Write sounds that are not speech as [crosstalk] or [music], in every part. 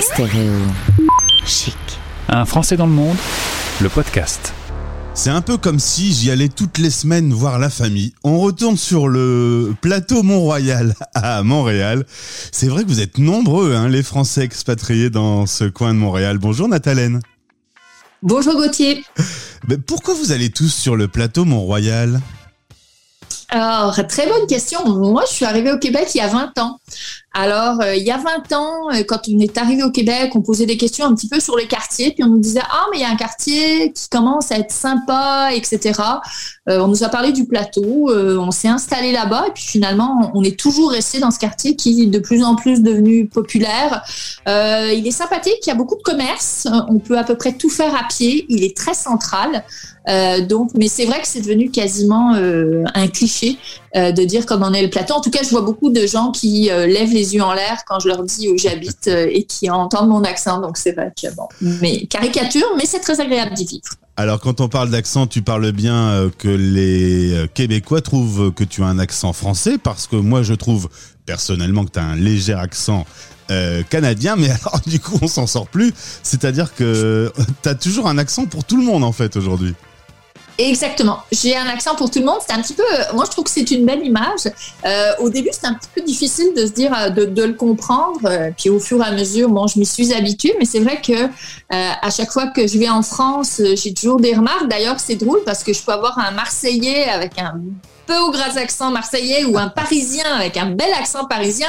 Stéréo chic. Un Français dans le monde, le podcast. C'est un peu comme si j'y allais toutes les semaines voir la famille. On retourne sur le plateau Mont-Royal [laughs] à Montréal. C'est vrai que vous êtes nombreux, hein, les Français expatriés dans ce coin de Montréal. Bonjour Nathalène. Bonjour Gauthier. Mais pourquoi vous allez tous sur le plateau Mont-Royal? Alors, très bonne question. Moi, je suis arrivée au Québec il y a 20 ans. Alors, euh, il y a 20 ans, euh, quand on est arrivé au Québec, on posait des questions un petit peu sur les quartiers, puis on nous disait ah mais il y a un quartier qui commence à être sympa, etc. Euh, on nous a parlé du plateau, on s'est installé là-bas, et puis finalement, on est toujours resté dans ce quartier qui est de plus en plus devenu populaire. il est sympathique, il y a beaucoup de commerce, on peut à peu près tout faire à pied, il est très central. mais c'est vrai que c'est devenu quasiment un cliché de dire comment est le plateau. En tout cas, je vois beaucoup de gens qui lèvent les yeux en l'air quand je leur dis où j'habite euh, et qui entendent mon accent. Donc c'est vrai que bon, mais caricature, mais c'est très agréable d'y vivre. Alors quand on parle d'accent, tu parles bien euh, que les euh, Québécois trouvent que tu as un accent français parce que moi je trouve personnellement que tu as un léger accent canadien, mais [laughs] alors du coup on s'en sort plus. C'est-à-dire que tu as toujours un accent pour tout le monde en fait aujourd'hui. Exactement. J'ai un accent pour tout le monde. C'est un petit peu. Moi, je trouve que c'est une belle image. Euh, au début, c'est un petit peu difficile de se dire, euh, de, le comprendre. Euh, puis au fur et à mesure, bon, je m'y suis habituée. Mais c'est vrai que euh, à chaque fois que je vais en France, j'ai toujours des remarques. D'ailleurs, c'est drôle parce que je peux avoir un Marseillais avec un peu au gras accent marseillais ou un Parisien avec un bel accent parisien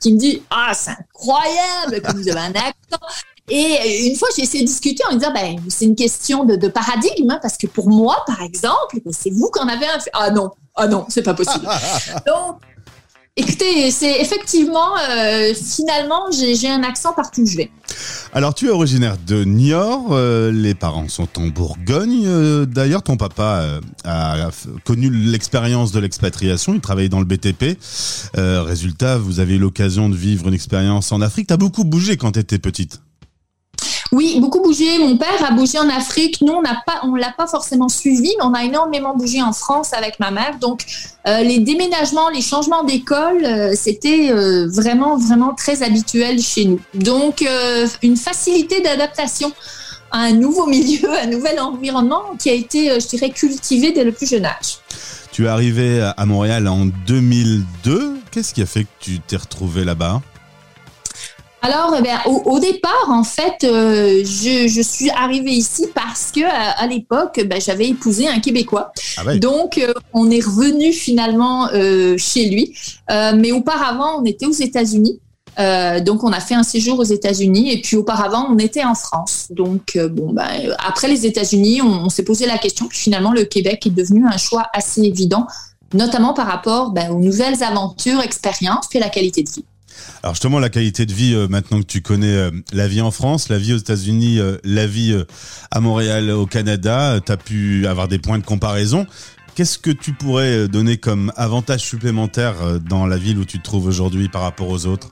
qui me dit ah c'est incroyable que vous avez un accent et une fois, j'ai essayé de discuter en disant, ben, c'est une question de, paradigme, hein, parce que pour moi, par exemple, c'est vous qui en avez un. Ah non, ah non, c'est pas possible. [laughs] Donc, écoutez, c'est effectivement, euh, finalement, j'ai un accent partout où je vais. Alors, tu es originaire de Niort, euh, les parents sont en Bourgogne. Euh, d'ailleurs, ton papa a connu l'expérience de l'expatriation, il travaillait dans le BTP. résultat, vous avez eu l'occasion de vivre une expérience en Afrique. Tu as beaucoup bougé quand tu étais petite. Oui, beaucoup bougé. Mon père a bougé en Afrique. Nous, on n'a pas, on l'a pas forcément suivi, mais on a énormément bougé en France avec ma mère. Donc, euh, les déménagements, les changements d'école, euh, c'était euh, vraiment, vraiment très habituel chez nous. Donc, une facilité d'adaptation à un nouveau [laughs] milieu, à un nouvel environnement qui a été, je dirais, cultivé dès le plus jeune âge. Tu es arrivé à Montréal en 2002. Qu'est-ce qui a fait que tu t'es retrouvé là-bas? Alors, eh au, départ, en fait, euh, je, suis arrivée ici parce que à, l'époque, ben, j'avais épousé un Québécois. Ah Donc, euh, on est revenu finalement euh, chez lui. mais auparavant, on était aux États-Unis. donc, on a fait un séjour aux États-Unis et puis auparavant, on était en France. Donc, bon, ben, après les États-Unis, on, s'est posé la question. Puis finalement, le Québec est devenu un choix assez évident, notamment par rapport ben, aux nouvelles aventures, expériences, puis la qualité de vie. Alors justement, la qualité de vie, euh, maintenant que tu connais euh, la vie en France, la vie aux États-Unis, euh, la vie à Montréal, au Canada, tu pu avoir des points de comparaison. Qu'est-ce que tu pourrais donner comme avantage supplémentaire dans la ville où tu te trouves aujourd'hui par rapport aux autres?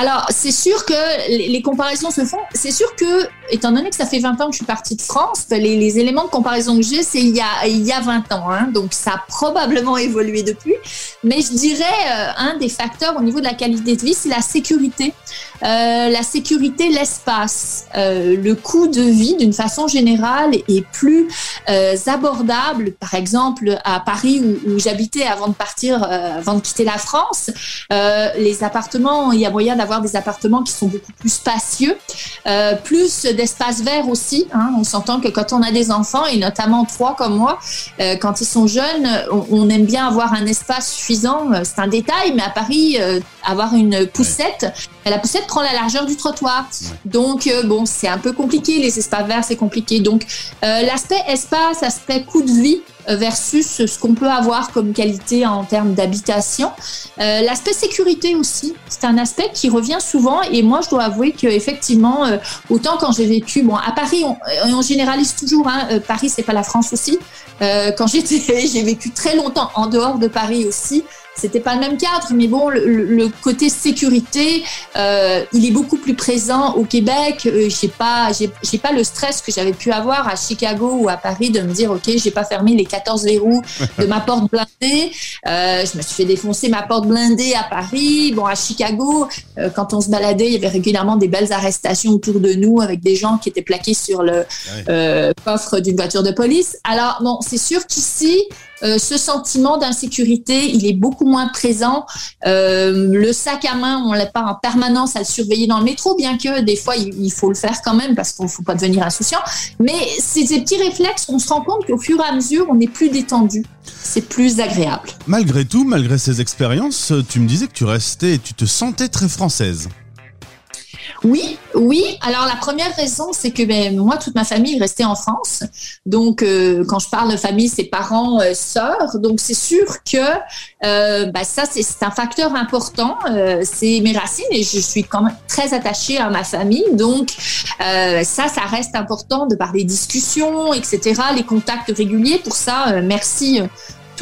Alors, c'est sûr que les, comparaisons se font. C'est sûr que, étant donné que ça fait 20 ans que je suis partie de France, les, éléments de comparaison que j'ai, c'est il y a, il y a 20 ans. Hein, donc, ça a probablement [laughs] évolué depuis. Mais je dirais, euh, un des facteurs au niveau de la qualité de vie, c'est la sécurité. Euh, la sécurité, l'espace. Euh, le coût de vie, d'une façon générale, est plus abordable. Par exemple, à Paris, où, où j'habitais avant de partir, avant de quitter la France, les appartements, il y a moyen d'avoir des appartements qui sont beaucoup plus spacieux, euh, plus d'espace vert aussi. Hein. On s'entend que quand on a des enfants, et notamment trois comme moi, euh, quand ils sont jeunes, on, aime bien avoir un espace suffisant. C'est un détail, mais à Paris, euh, avoir une poussette, la poussette prend la largeur du trottoir. Donc, bon, c'est un peu compliqué. Les espaces verts, c'est compliqué. Donc, l'aspect espace, aspect coût de vie, euh, versus ce qu'on peut avoir comme qualité en termes d'habitation. Euh, l'aspect sécurité aussi, c'est un aspect qui revient souvent et moi je dois avouer que effectivement, euh, autant quand j'ai vécu, bon à Paris on, généralise toujours, hein, Paris c'est pas la France aussi. quand j'étais, [laughs] j'ai vécu très longtemps en dehors de Paris aussi. C'était pas le même cadre, mais bon, le, côté sécurité, euh, il est beaucoup plus présent au Québec. Euh, j'ai pas, j'ai pas le stress que j'avais pu avoir à Chicago ou à Paris de me dire, ok, j'ai pas fermé les 14 verrous de ma porte blindée. Euh, je me suis fait défoncer ma porte blindée à Paris. Bon, à Chicago, euh, quand on se baladait, il y avait régulièrement des belles arrestations autour de nous avec des gens qui étaient plaqués sur le coffre d'une voiture de police. Alors, bon, c'est sûr qu'ici, euh, ce sentiment d'insécurité, il est beaucoup moins présent. Euh, le sac à main, on l'a pas en permanence à le surveiller dans le métro, bien que des fois il, faut le faire quand même parce qu'il ne faut pas devenir insouciant. Mais c'est des petits réflexes, on se rend compte qu'au fur et à mesure, on est plus détendu. C'est plus agréable. Malgré tout, malgré ces expériences, tu me disais que tu restais et tu te sentais très française. Oui, oui. Alors la première raison, c'est que ben, moi, toute ma famille est restée en France. Donc euh, quand je parle de famille, c'est parents, euh, sœurs. Donc c'est sûr que euh, ben, ça, c'est un facteur important. c'est mes racines et je suis quand même très attachée à ma famille. Donc ça, ça reste important de par les discussions, etc., les contacts réguliers. Pour ça, merci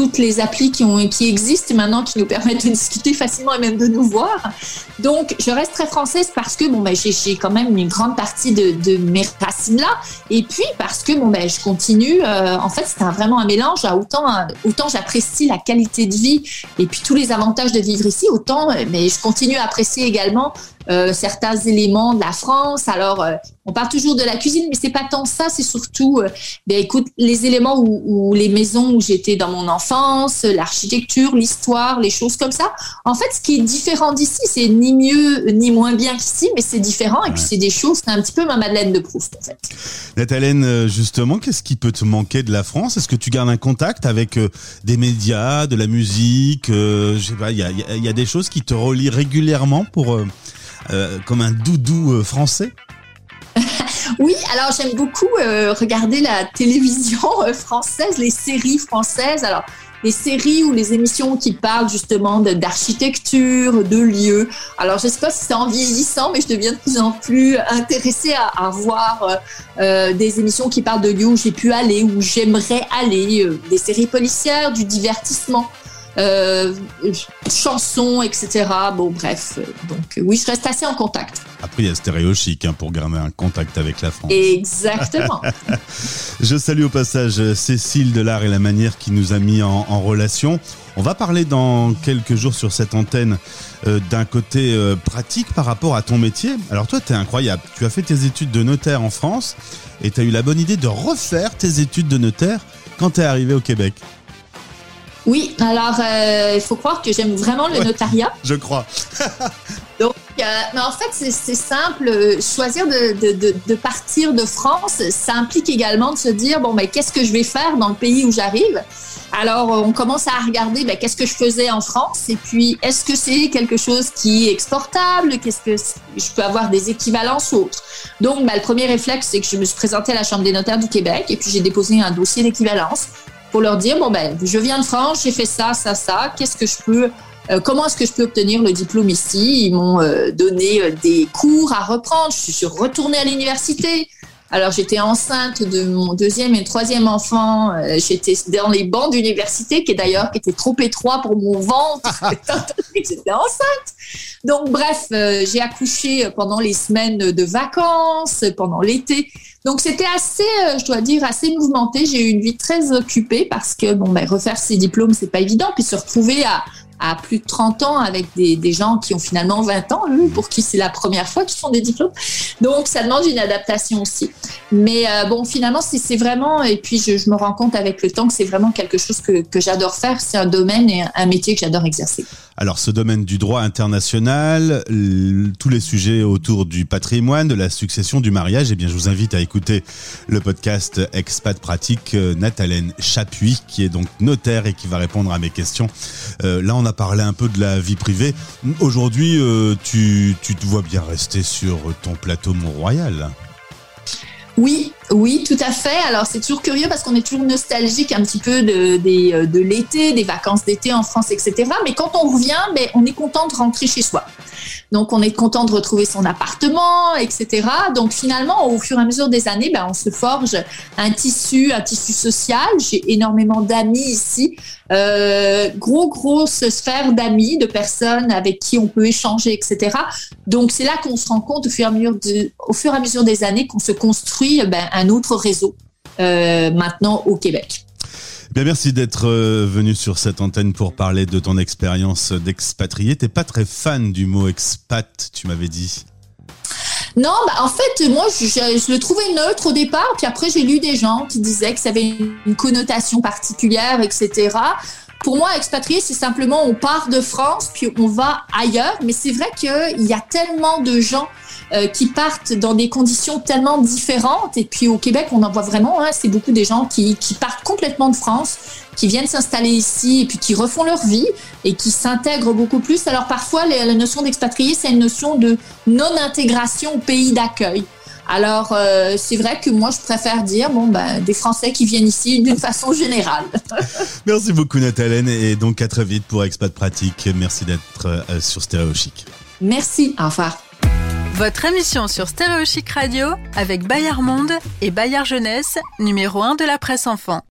toutes les applis qui, ont, qui existent maintenant, qui nous permettent de discuter facilement et même de nous voir. Donc, je reste très française parce que bon, ben, j'ai quand même une grande partie de, mes racines là. Et puis parce que bon, ben, je continue. Euh, en fait, c'est vraiment un mélange. Autant, autant j'apprécie la qualité de vie et puis tous les avantages de vivre ici, autant mais je continue à apprécier également euh, certains éléments de la France. Alors, euh, on parle toujours de la cuisine, mais c'est pas tant ça, c'est surtout, euh, ben, écoute, les éléments où, les maisons où j'étais dans mon enfance, l'architecture, l'histoire, les choses comme ça. En fait, ce qui est différent d'ici, c'est ni mieux ni moins bien qu'ici, mais c'est différent. Et puis, c'est des choses, c'est un petit peu ma Madeleine de Proust, en fait. Nathalène, justement, qu'est-ce qui peut te manquer de la France? Est-ce que tu gardes un contact avec des médias, de la musique Je sais pas, il y a, y a, des choses qui te relient régulièrement pour euh, comme un doudou euh, français [laughs] oui, alors j'aime beaucoup euh, regarder la télévision française, les séries françaises. Alors, les séries ou les émissions qui parlent justement d'architecture, de, lieux. Alors, je ne sais pas si c'est en vieillissant, mais je deviens de plus en plus intéressée à, voir des émissions qui parlent de lieux où j'ai pu aller, où j'aimerais aller, des séries policières, du divertissement. Euh, chansons, etc. Bon, bref. Donc, oui, je reste assez en contact. Après, il y a Stéréo Chic hein, pour garder un contact avec la France. Exactement. [laughs] je salue au passage Cécile de l'art et la manière qui nous a mis en, relation. On va parler dans quelques jours sur cette antenne euh, d'un côté euh, pratique par rapport à ton métier. Alors toi, tu es incroyable. Tu as fait tes études de notaire en France et tu as eu la bonne idée de refaire tes études de notaire quand tu es arrivé au Québec. Oui, alors euh, il faut croire que j'aime vraiment le notariat. Je crois. [laughs] Donc, euh, mais en fait, c'est simple. Choisir de, partir de France, ça implique également de se dire bon, mais qu'est-ce que je vais faire dans le pays où j'arrive? Alors, on commence à regarder ben, qu'est-ce que je faisais en France? Et puis est-ce que c'est quelque chose qui est exportable? Qu'est-ce que je peux avoir des équivalences ou autres? Donc, ben, le premier réflexe, c'est que je me suis présentée à la Chambre des notaires du Québec et puis j'ai déposé un dossier d'équivalence pour leur dire bon ben je viens de France, j'ai fait ça, ça, ça. Qu'est-ce que je peux euh, comment est-ce que je peux obtenir le diplôme ici? Ils m'ont euh, donné euh, des cours à reprendre. Je suis retournée à l'université. Alors j'étais enceinte de mon deuxième et troisième enfant. j'étais dans les bancs d'université, qui d'ailleurs qui était trop étroit pour mon ventre. [laughs] j'étais enceinte. Donc bref, j'ai accouché pendant les semaines de vacances, pendant l'été. Donc c'était assez, euh, je dois dire, assez mouvementé. J'ai eu une vie très occupée parce que bon, ben, refaire ses diplômes, c'est pas évident. Puis se retrouver à, plus de 30 ans avec des, gens qui ont finalement 20 ans, pour qui c'est la première fois qu'ils font des diplômes. Donc, ça demande une adaptation aussi. Mais euh, bon, finalement, c'est vraiment, et puis je, me rends compte avec le temps que c'est vraiment quelque chose que j'adore faire. C'est un domaine et un métier que j'adore exercer. Alors, ce domaine du droit international, tous les sujets autour du patrimoine, de la succession, du mariage, eh bien, je vous invite à écouter le podcast Expat Pratique euh, Nathalène Chapuis, qui est donc notaire et qui va répondre à mes questions. Euh, là, on a parler un peu de la vie privée. Aujourd'hui, euh, tu, tu te vois bien rester sur ton plateau Mont-Royal. Oui, oui, tout à fait. Alors c'est toujours curieux parce qu'on est toujours nostalgique un petit peu de, de l'été, des vacances d'été en France, etc. Mais quand on revient, ben, on est content de rentrer chez soi. Donc on est content de retrouver son appartement, etc. Donc finalement, au fur et à mesure des années, ben, on se forge un tissu, un tissu social. J'ai énormément d'amis ici, euh, gros grosse sphère d'amis, de personnes avec qui on peut échanger, etc. Donc c'est là qu'on se rend compte au fur et à mesure, des années qu'on se construit ben, un autre réseau euh, maintenant au Québec. Bien, merci d'être euh, venu sur cette antenne pour parler de ton expérience d'expatrié. T'es pas très fan du mot expat, tu m'avais dit. Non, bah en fait, moi, je, je, le trouvais neutre au départ, puis après, j'ai lu des gens qui disaient que ça avait une connotation particulière, etc. Pour moi, expatrié, c'est simplement on part de France, puis on va ailleurs. Mais c'est vrai qu'il y a tellement de gens euh, qui partent dans des conditions tellement différentes. Et puis au Québec, on en voit vraiment, hein, c'est beaucoup des gens qui, qui partent complètement de France, qui viennent s'installer ici et puis qui refont leur vie et qui s'intègrent beaucoup plus. Alors parfois, la notion d'expatrié, c'est une notion de non-intégration au pays d'accueil. Alors, euh, c'est vrai que moi, je préfère dire, bon, ben, des Français qui viennent ici d'une [laughs] façon générale. [laughs] Merci beaucoup, Nathalène. Et donc, à très vite pour Expat Pratique. Merci d'être euh, sur Stéréo Chic. Merci. Au revoir. Votre émission sur Stéréo Chic Radio avec Bayard Monde et Bayard Jeunesse, numéro 1 de la presse enfant.